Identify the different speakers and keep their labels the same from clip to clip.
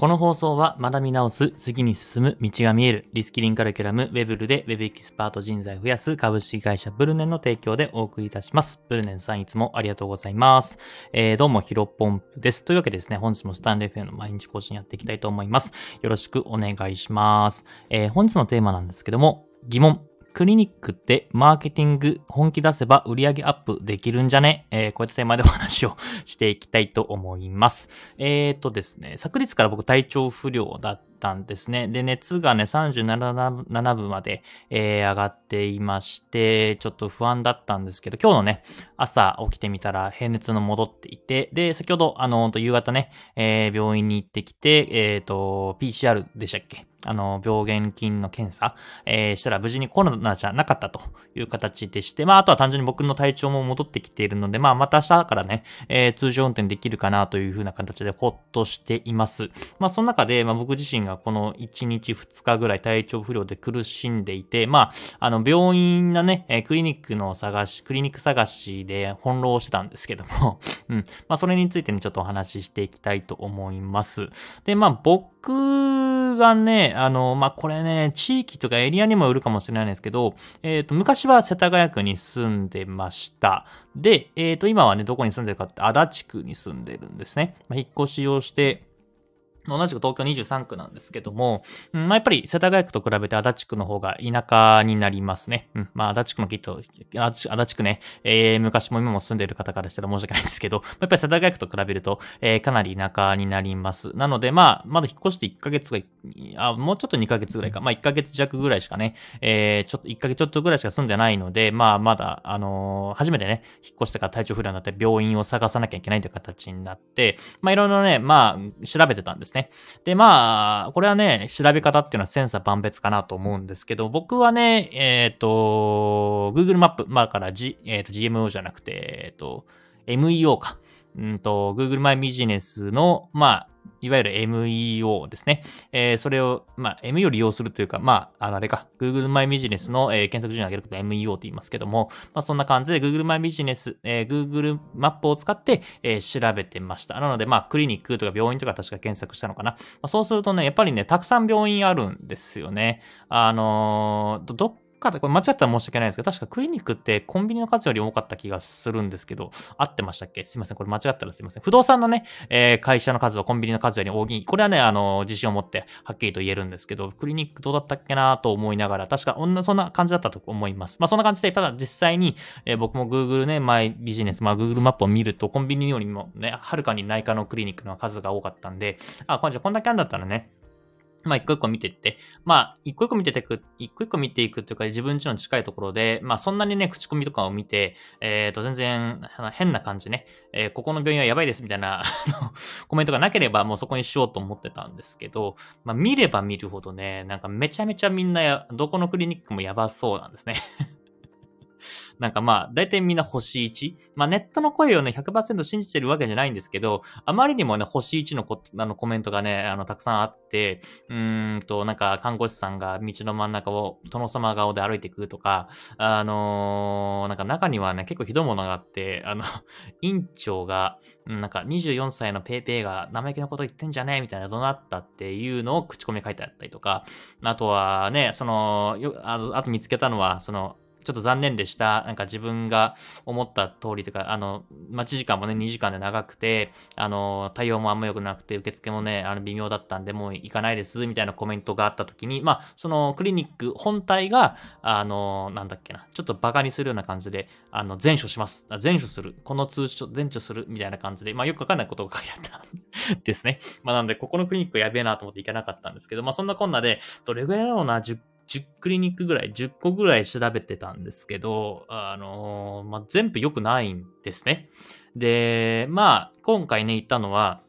Speaker 1: この放送は学び直す、次に進む、道が見える、リスキリングカリキュラム、ウェブルで Web エキスパート人材を増やす株式会社ブルネンの提供でお送りいたします。ブルネンさんいつもありがとうございます。えー、どうもヒロポンプです。というわけでですね、本日もスタンレー FM の毎日更新やっていきたいと思います。よろしくお願いします。えー、本日のテーマなんですけども、疑問。クリニックってマーケティング本気出せば売り上げアップできるんじゃね？えー、こういったテーマでお話をしていきたいと思います。えーとですね、昨日から僕体調不良だったんですね。で、熱がね、37分まで、えー、上がっていまして、ちょっと不安だったんですけど、今日のね、朝起きてみたら平熱の戻っていて、で、先ほど、あの、夕方ね、えー、病院に行ってきて、えっ、ー、と、PCR でしたっけ？あの、病原菌の検査、えー、したら無事にコロナじゃなかったという形でして、まあ、あとは単純に僕の体調も戻ってきているので、まあ、また明日からね、えー、通常運転できるかなというふうな形でほっとしています。まあ、その中で、まあ、僕自身がこの1日2日ぐらい体調不良で苦しんでいて、まあ、あの、病院のね、えクリニックの探し、クリニック探しで翻弄してたんですけども、うん。まあ、それについてね、ちょっとお話ししていきたいと思います。で、まあ、僕がね、あの、まあ、これね、地域とかエリアにもよるかもしれないんですけど、えっ、ー、と、昔は世田谷区に住んでました。で、えっ、ー、と、今はね、どこに住んでるかって足立区に住んでるんですね。まあ、引っ越しをして、同じく東京23区なんですけども、うん、まあ、やっぱり世田谷区と比べて足立区の方が田舎になりますね。うん、まあ、足立区のきっと、足立区ね、えー、昔も今も住んでいる方からしたら申し訳ないんですけど、やっぱり世田谷区と比べると、えー、かなり田舎になります。なので、まあ、まだ引っ越して1ヶ月が、あ、もうちょっと2ヶ月ぐらいか、まあ、1ヶ月弱ぐらいしかね、えー、ちょっと1ヶ月ちょっとぐらいしか住んでないので、まあ、まだ、あのー、初めてね、引っ越してから体調不良になって病院を探さなきゃいけないという形になって、まあ、いろいろね、まあ、調べてたんですね。で、まあ、これはね、調べ方っていうのは千差万別かなと思うんですけど、僕はね、えっ、ー、と、Google マップ、まあから、G えー、と GMO じゃなくて、えっ、ー、と、MEO か。うんと、Google マイビジネスの、まあ、いわゆる MEO ですね。えー、それを、まあ、MEO を利用するというか、まあ、あれか、Google マイビジネスの、えー、検索順位を上げること MEO って言いますけども、まあ、そんな感じで Google マイビジネス、えー、Google マップを使って、えー、調べてました。なので、まあ、クリニックとか病院とか確か検索したのかな。まあ、そうするとね、やっぱりね、たくさん病院あるんですよね。あのー、どかでこれ間違ったら申し訳ないですけど、確かクリニックってコンビニの数より多かった気がするんですけど、合ってましたっけ？すいません。これ間違ったらすいません。不動産のね、えー、会社の数はコンビニの数より大きい。これはね、あの、自信を持ってはっきりと言えるんですけど、クリニックどうだったっけなと思いながら、確かそんな感じだったと思います。まあそんな感じで、ただ実際に、えー、僕も Google ね、マイビジネス、まあ Google マップを見ると、コンビニよりもね、はるかに内科のクリニックの数が多かったんで、あ、こんじゃこんだけあんだったらね、まあ、一個一個見てって、まあ、一個一個見ててく、一個一個見ていくっていうか、自分家の近いところで、まあ、そんなにね、口コミとかを見て、えっ、ー、と、全然、変な感じね、えー、ここの病院はやばいですみたいなコメントがなければ、もうそこにしようと思ってたんですけど、まあ、見れば見るほどね、なんかめちゃめちゃみんな、どこのクリニックもやばそうなんですね。なんかまあ、大体みんな星1。まあネットの声をね、100%信じてるわけじゃないんですけど、あまりにもね、星1のこあのコメントがね、あの、たくさんあって、うーんと、なんか看護師さんが道の真ん中を殿様顔で歩いていくとか、あのー、なんか中にはね、結構ひどいものがあって、あの、院長が、なんか24歳のペイペイが生意気なこと言ってんじゃね？えみたいな怒鳴ったっていうのを口コミ書いてあったりとか、あとはね、その、よああと見つけたのは、その、ちょっと残念でした。なんか自分が思った通りとか、あの、待ち時間もね、2時間で長くて、あの、対応もあんま良くなくて、受付もね、あの、微妙だったんで、もう行かないです、みたいなコメントがあった時に、まあ、そのクリニック本体が、あの、なんだっけな、ちょっとバカにするような感じで、あの、全処します。全処する。この通知全処する、みたいな感じで、まあ、よくわかんないことが書いてあったん ですね。まあ、なんで、ここのクリニックやべえなと思って行かなかったんですけど、まあ、そんなこんなで、どれぐらいだろうな、10 10クリニックぐらい、10個ぐらい調べてたんですけど、あのー、まあ、全部良くないんですね。で、まあ、今回ね、行ったのは、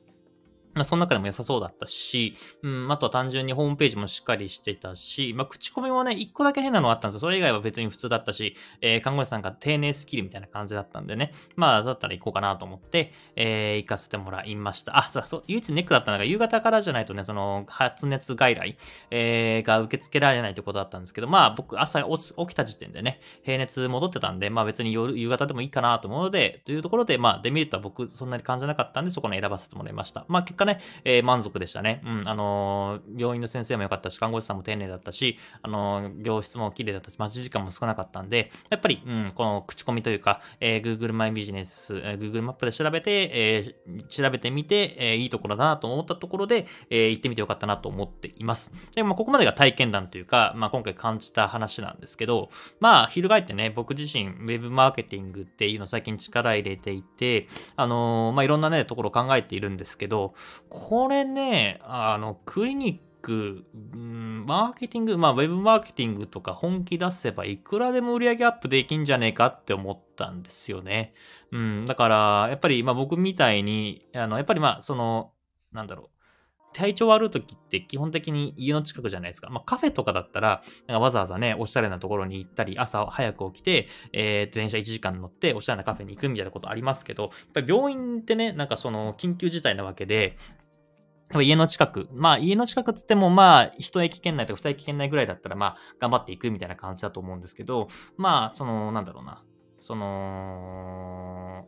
Speaker 1: まあ、その中でも良さそうだったし、うん、あとは単純にホームページもしっかりしてたし、まあ、口コミもね、一個だけ変なのあったんですよ。それ以外は別に普通だったし、えー、看護師さんが丁寧スキルみたいな感じだったんでね、まあ、だったら行こうかなと思って、えー、行かせてもらいました。あ、そう、唯一ネックだったのが、夕方からじゃないとね、その、発熱外来、えー、が受け付けられないということだったんですけど、まあ、僕、朝起きた時点でね、平熱戻ってたんで、まあ別に夜、夕方でもいいかなと思うので、というところで、まあ、デメリットは僕、そんなに感じなかったんで、そこに選ばせてもらいました。まあ、結果ね、えー、満足でしたね。うん、あのー、病院の先生も良かったし、看護師さんも丁寧だったし、あのー、病室も綺麗だったし、待ち時間も少なかったんで、やっぱり、うん、この口コミというか、えー、Google マイビジネス、えー、Google マップで調べて、えー、調べてみて、えー、いいところだなと思ったところで、えー、行ってみてよかったなと思っています。で、まあ、ここまでが体験談というか、まあ、今回感じた話なんですけど、まあ、翻ってね、僕自身、ウェブマーケティングっていうのを最近力入れていて、あのー、まあ、いろんなね、ところを考えているんですけど、これね、あの、クリニック、うん、マーケティング、まあ、ウェブマーケティングとか本気出せばいくらでも売り上げアップできんじゃねえかって思ったんですよね。うん、だから、やっぱり、まあ僕みたいに、あの、やっぱりまあ、その、なんだろう。体調悪い時って基本的に家の近くじゃないですか。まあ、カフェとかだったら、なんかわざわざね、おしゃれなところに行ったり、朝早く起きて、えー、電車1時間乗って、おしゃれなカフェに行くみたいなことありますけど、やっぱり病院ってね、なんかその、緊急事態なわけで、家の近く。まあ、家の近くつっても、まあ、一駅圏内とか二駅圏内ぐらいだったら、まあ、頑張っていくみたいな感じだと思うんですけど、まあ、その、なんだろうな。その、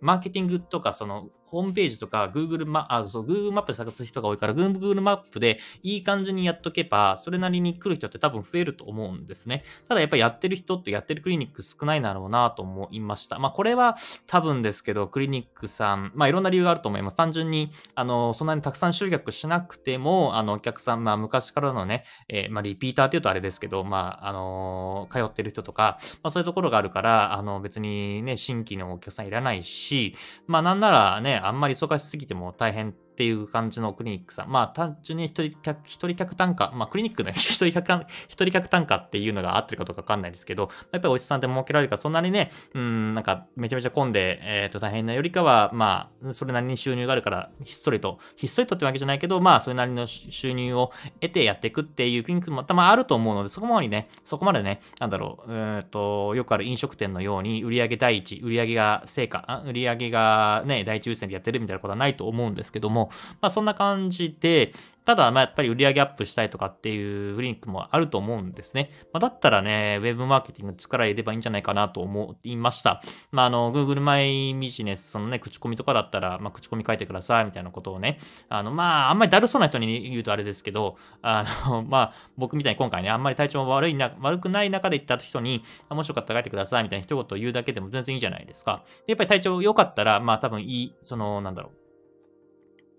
Speaker 1: マーケティングとか、その、ホームページとか Google マあそう Google マップで探す人が多いから Google マップでいい感じにやっとけば、それなりに来る人って多分増えると思うんですね。ただやっぱりやってる人ってやってるクリニック少ないだろうなと思いました。まあこれは多分ですけど、クリニックさん、まあいろんな理由があると思います。単純に、あの、そんなにたくさん集客しなくても、あの、お客さん、まあ昔からのね、えー、まあリピーターって言うとあれですけど、まあ、あの通ってる人とか、まあそういうところがあるから、あの別にね、新規のお客さんいらないし、まあなんならね、あんまり忙しすぎても大変っていう感じのクリニックさん。まあ、単純に一人客、一人客単価、まあ、クリニックの 一人客、一人客単価っていうのが合ってるかどうかわかんないですけど、やっぱりお医者さんって儲けられるから、そんなにね、うん、なんか、めちゃめちゃ混んで、えっ、ー、と、大変なよりかは、まあ、それなりに収入があるから、ひっそりと、ひっそりとってわけじゃないけど、まあ、それなりの収入を得てやっていくっていうクリニックもたまあると思うので、そこまでね、そこまでね、なんだろう、えっ、ー、と、よくある飲食店のように、売上第一、売上が成果、売上がね、第一優先でやってるみたいなことはないと思うんですけども、まあ、そんな感じで、ただ、まあ、やっぱり売り上げアップしたいとかっていうクリニックもあると思うんですね。まあ、だったらね、ウェブマーケティング力入れればいいんじゃないかなと思いました。まあ、あの、Google マイビジネス、そのね、口コミとかだったら、まあ、口コミ書いてくださいみたいなことをね、あの、まあ、あんまりだるそうな人に言うとあれですけど、あの、まあ、僕みたいに今回ね、あんまり体調悪いな、悪くない中で言った人に、もしよかったら書いてくださいみたいな一言言うだけでも全然いいじゃないですか。でやっぱり体調良かったら、まあ、多分いい、その、なんだろう。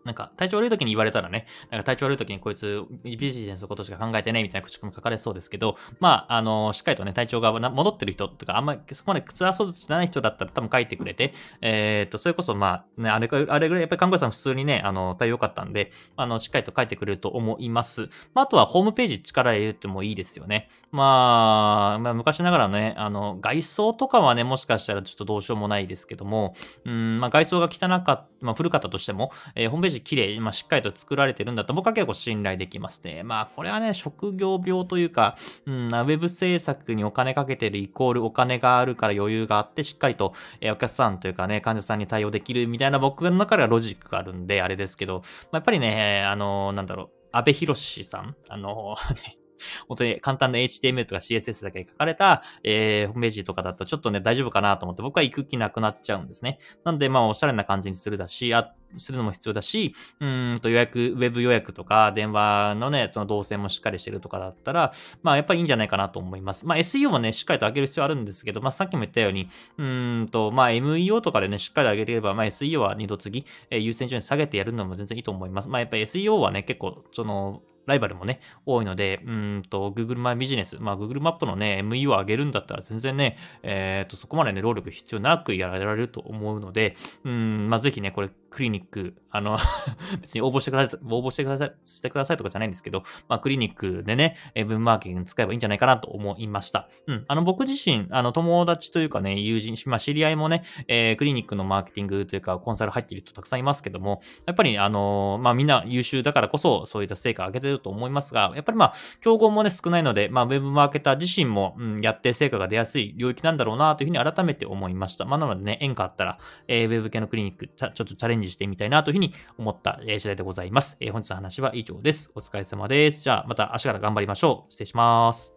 Speaker 1: なんか、体調悪い時に言われたらね、なんか体調悪い時にこいつビジネスのことしか考えてね、みたいな口コミ書かれそうですけど、まあ、あの、しっかりとね、体調が戻ってる人とか、あんまりそこまで辛そうじゃない人だったら多分書いてくれて、えっ、と、それこそまあ、ね、あれあれぐらい、やっぱり看護師さん普通にね、あの、対応良かったんで、あの、しっかりと書いてくれると思います。まあ、あとはホームページ力入れてもいいですよね。まあ、まあ、昔ながらね、あの、外装とかはね、もしかしたらちょっとどうしようもないですけども、うん、まあ、外装が汚かった、まあ、古かったとしても、えー、ホームページ綺麗、まあ、しっかりと作られてるんだと僕は結構信頼できますね。まあこれはね、職業病というか、うん、ウェブ制作にお金かけてるイコールお金があるから余裕があって、しっかりと、えお客さんというかね、患者さんに対応できるみたいな僕の中ではロジックがあるんで、あれですけど、まあ、やっぱりね、あの、なんだろう、安倍博さん、あの、本当に簡単な HTML とか CSS だけ書かれた、えー、ホームページとかだとちょっとね、大丈夫かなと思って僕は行く気なくなっちゃうんですね。なんで、まあ、おしゃれな感じにするだし、あ、するのも必要だし、うんと予約、ウェブ予約とか、電話のね、その動線もしっかりしてるとかだったら、まあ、やっぱりいいんじゃないかなと思います。まあ、SEO もね、しっかりと上げる必要あるんですけど、まあ、さっきも言ったように、うんと、まあ、MEO とかでね、しっかり上げれば、まあ、SEO は二度次、えー、優先順位下げてやるのも全然いいと思います。まあ、やっぱり SEO はね、結構、その、ライバルもね、多いので、うんと、Google マイビジネス、まあ、Google マップのね、ME を上げるんだったら全然ね、えっ、ー、と、そこまでね、労力必要なくやられると思うので、うん、まあ、ぜひね、これ、クリニック、あの 別に応募してください、応募してください、してくださいとかじゃないんですけど、まあ、クリニックでね、ウェブマーケティング使えばいいんじゃないかなと思いました。うん。あの、僕自身、あの、友達というかね、友人、まあ、知り合いもね、えー、クリニックのマーケティングというか、コンサル入っている人たくさんいますけども、やっぱり、あの、まあ、みんな優秀だからこそ、そういった成果を上げてると思いますが、やっぱりまあ、競合もね、少ないので、まあ、ウェブマーケター自身も、うん、やって成果が出やすい領域なんだろうな、というふうに改めて思いました。まあ、なのでね、縁があったら、えー、ウェブ系のクリニック、ちょっとチャレンジしてみたいな、というふうに思った次第でございます。えー、本日の話は以上です。お疲れ様です。じゃあ、また明日から頑張りましょう。失礼します。